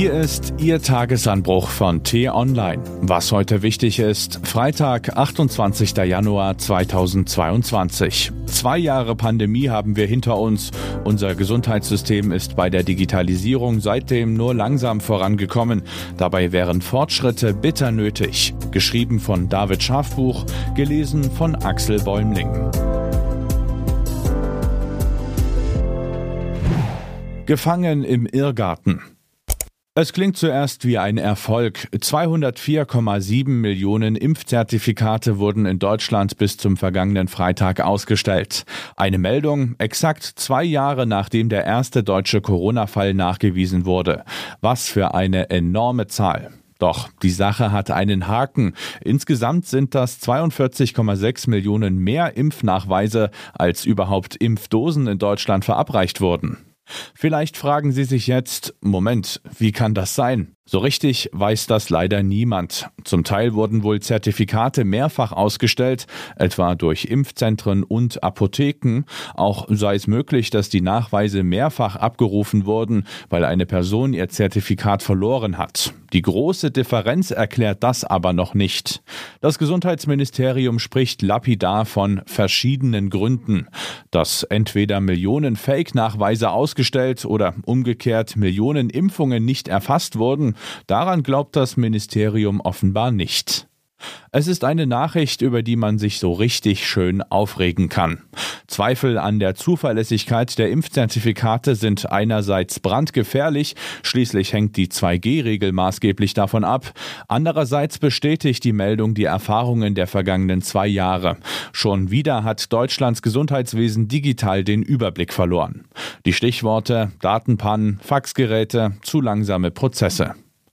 Hier ist Ihr Tagesanbruch von T-Online. Was heute wichtig ist, Freitag, 28. Januar 2022. Zwei Jahre Pandemie haben wir hinter uns. Unser Gesundheitssystem ist bei der Digitalisierung seitdem nur langsam vorangekommen. Dabei wären Fortschritte bitter nötig. Geschrieben von David Schafbuch, gelesen von Axel Bäumling. Gefangen im Irrgarten. Es klingt zuerst wie ein Erfolg. 204,7 Millionen Impfzertifikate wurden in Deutschland bis zum vergangenen Freitag ausgestellt. Eine Meldung exakt zwei Jahre nachdem der erste deutsche Corona-Fall nachgewiesen wurde. Was für eine enorme Zahl. Doch die Sache hat einen Haken. Insgesamt sind das 42,6 Millionen mehr Impfnachweise, als überhaupt Impfdosen in Deutschland verabreicht wurden. Vielleicht fragen Sie sich jetzt, Moment, wie kann das sein? So richtig weiß das leider niemand. Zum Teil wurden wohl Zertifikate mehrfach ausgestellt, etwa durch Impfzentren und Apotheken. Auch sei es möglich, dass die Nachweise mehrfach abgerufen wurden, weil eine Person ihr Zertifikat verloren hat. Die große Differenz erklärt das aber noch nicht. Das Gesundheitsministerium spricht lapidar von verschiedenen Gründen, dass entweder Millionen Fake-Nachweise ausgestellt oder umgekehrt Millionen Impfungen nicht erfasst wurden, Daran glaubt das Ministerium offenbar nicht. Es ist eine Nachricht, über die man sich so richtig schön aufregen kann. Zweifel an der Zuverlässigkeit der Impfzertifikate sind einerseits brandgefährlich, schließlich hängt die 2G-Regel maßgeblich davon ab, andererseits bestätigt die Meldung die Erfahrungen der vergangenen zwei Jahre. Schon wieder hat Deutschlands Gesundheitswesen digital den Überblick verloren. Die Stichworte Datenpannen, Faxgeräte, zu langsame Prozesse.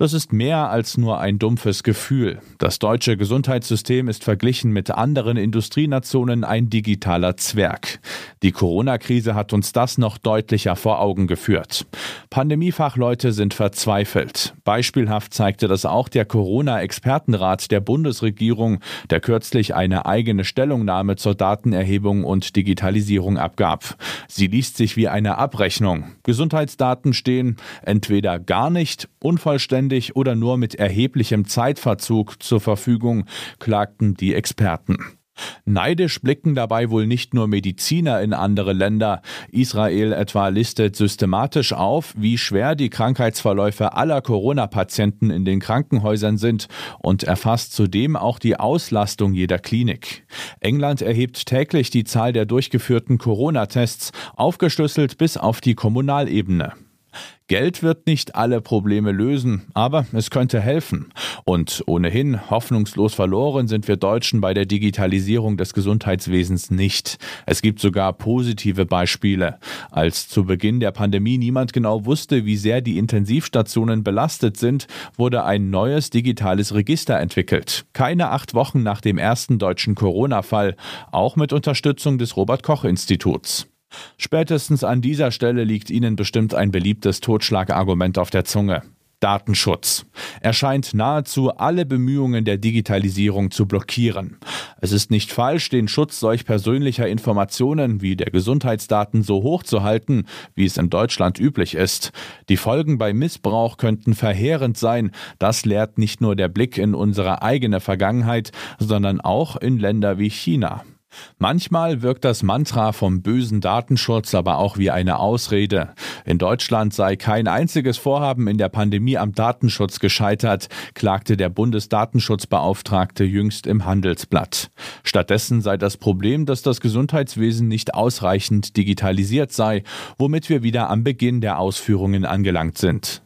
Das ist mehr als nur ein dumpfes Gefühl. Das deutsche Gesundheitssystem ist verglichen mit anderen Industrienationen ein digitaler Zwerg. Die Corona-Krise hat uns das noch deutlicher vor Augen geführt. Pandemiefachleute sind verzweifelt. Beispielhaft zeigte das auch der Corona-Expertenrat der Bundesregierung, der kürzlich eine eigene Stellungnahme zur Datenerhebung und Digitalisierung abgab. Sie liest sich wie eine Abrechnung. Gesundheitsdaten stehen entweder gar nicht, unvollständig vollständig oder nur mit erheblichem Zeitverzug zur Verfügung, klagten die Experten. Neidisch blicken dabei wohl nicht nur Mediziner in andere Länder. Israel etwa listet systematisch auf, wie schwer die Krankheitsverläufe aller Corona-Patienten in den Krankenhäusern sind und erfasst zudem auch die Auslastung jeder Klinik. England erhebt täglich die Zahl der durchgeführten Corona-Tests, aufgeschlüsselt bis auf die Kommunalebene. Geld wird nicht alle Probleme lösen, aber es könnte helfen. Und ohnehin hoffnungslos verloren sind wir Deutschen bei der Digitalisierung des Gesundheitswesens nicht. Es gibt sogar positive Beispiele. Als zu Beginn der Pandemie niemand genau wusste, wie sehr die Intensivstationen belastet sind, wurde ein neues digitales Register entwickelt. Keine acht Wochen nach dem ersten deutschen Corona-Fall, auch mit Unterstützung des Robert Koch Instituts. Spätestens an dieser Stelle liegt Ihnen bestimmt ein beliebtes Totschlagargument auf der Zunge. Datenschutz. Er scheint nahezu alle Bemühungen der Digitalisierung zu blockieren. Es ist nicht falsch, den Schutz solch persönlicher Informationen wie der Gesundheitsdaten so hoch zu halten, wie es in Deutschland üblich ist. Die Folgen bei Missbrauch könnten verheerend sein. Das lehrt nicht nur der Blick in unsere eigene Vergangenheit, sondern auch in Länder wie China. Manchmal wirkt das Mantra vom bösen Datenschutz aber auch wie eine Ausrede. In Deutschland sei kein einziges Vorhaben in der Pandemie am Datenschutz gescheitert, klagte der Bundesdatenschutzbeauftragte jüngst im Handelsblatt. Stattdessen sei das Problem, dass das Gesundheitswesen nicht ausreichend digitalisiert sei, womit wir wieder am Beginn der Ausführungen angelangt sind.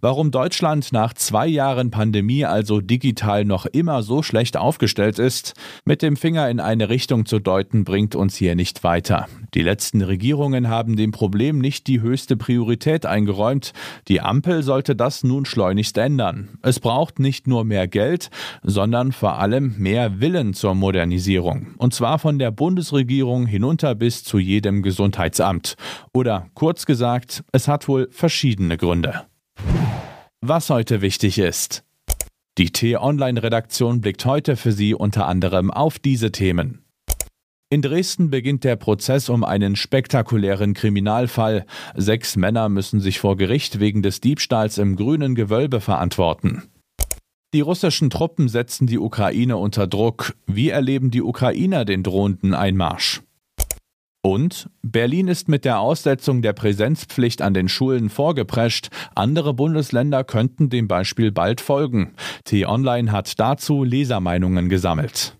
Warum Deutschland nach zwei Jahren Pandemie also digital noch immer so schlecht aufgestellt ist, mit dem Finger in eine Richtung zu deuten, bringt uns hier nicht weiter. Die letzten Regierungen haben dem Problem nicht die höchste Priorität eingeräumt. Die Ampel sollte das nun schleunigst ändern. Es braucht nicht nur mehr Geld, sondern vor allem mehr Willen zur Modernisierung. Und zwar von der Bundesregierung hinunter bis zu jedem Gesundheitsamt. Oder kurz gesagt, es hat wohl verschiedene Gründe. Was heute wichtig ist. Die T-Online-Redaktion blickt heute für Sie unter anderem auf diese Themen. In Dresden beginnt der Prozess um einen spektakulären Kriminalfall. Sechs Männer müssen sich vor Gericht wegen des Diebstahls im grünen Gewölbe verantworten. Die russischen Truppen setzen die Ukraine unter Druck. Wie erleben die Ukrainer den drohenden Einmarsch? Und Berlin ist mit der Aussetzung der Präsenzpflicht an den Schulen vorgeprescht. Andere Bundesländer könnten dem Beispiel bald folgen. T-Online hat dazu Lesermeinungen gesammelt.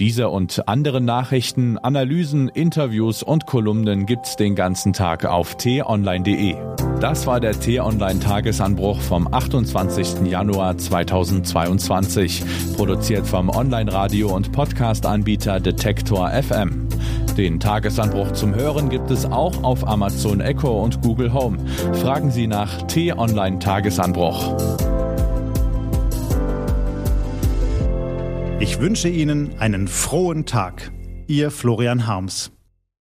Diese und andere Nachrichten, Analysen, Interviews und Kolumnen gibt's den ganzen Tag auf t-online.de. Das war der T-Online Tagesanbruch vom 28. Januar 2022, produziert vom Online-Radio- und Podcast-Anbieter Detektor FM. Den Tagesanbruch zum Hören gibt es auch auf Amazon Echo und Google Home. Fragen Sie nach T-Online Tagesanbruch. Ich wünsche Ihnen einen frohen Tag. Ihr Florian Harms.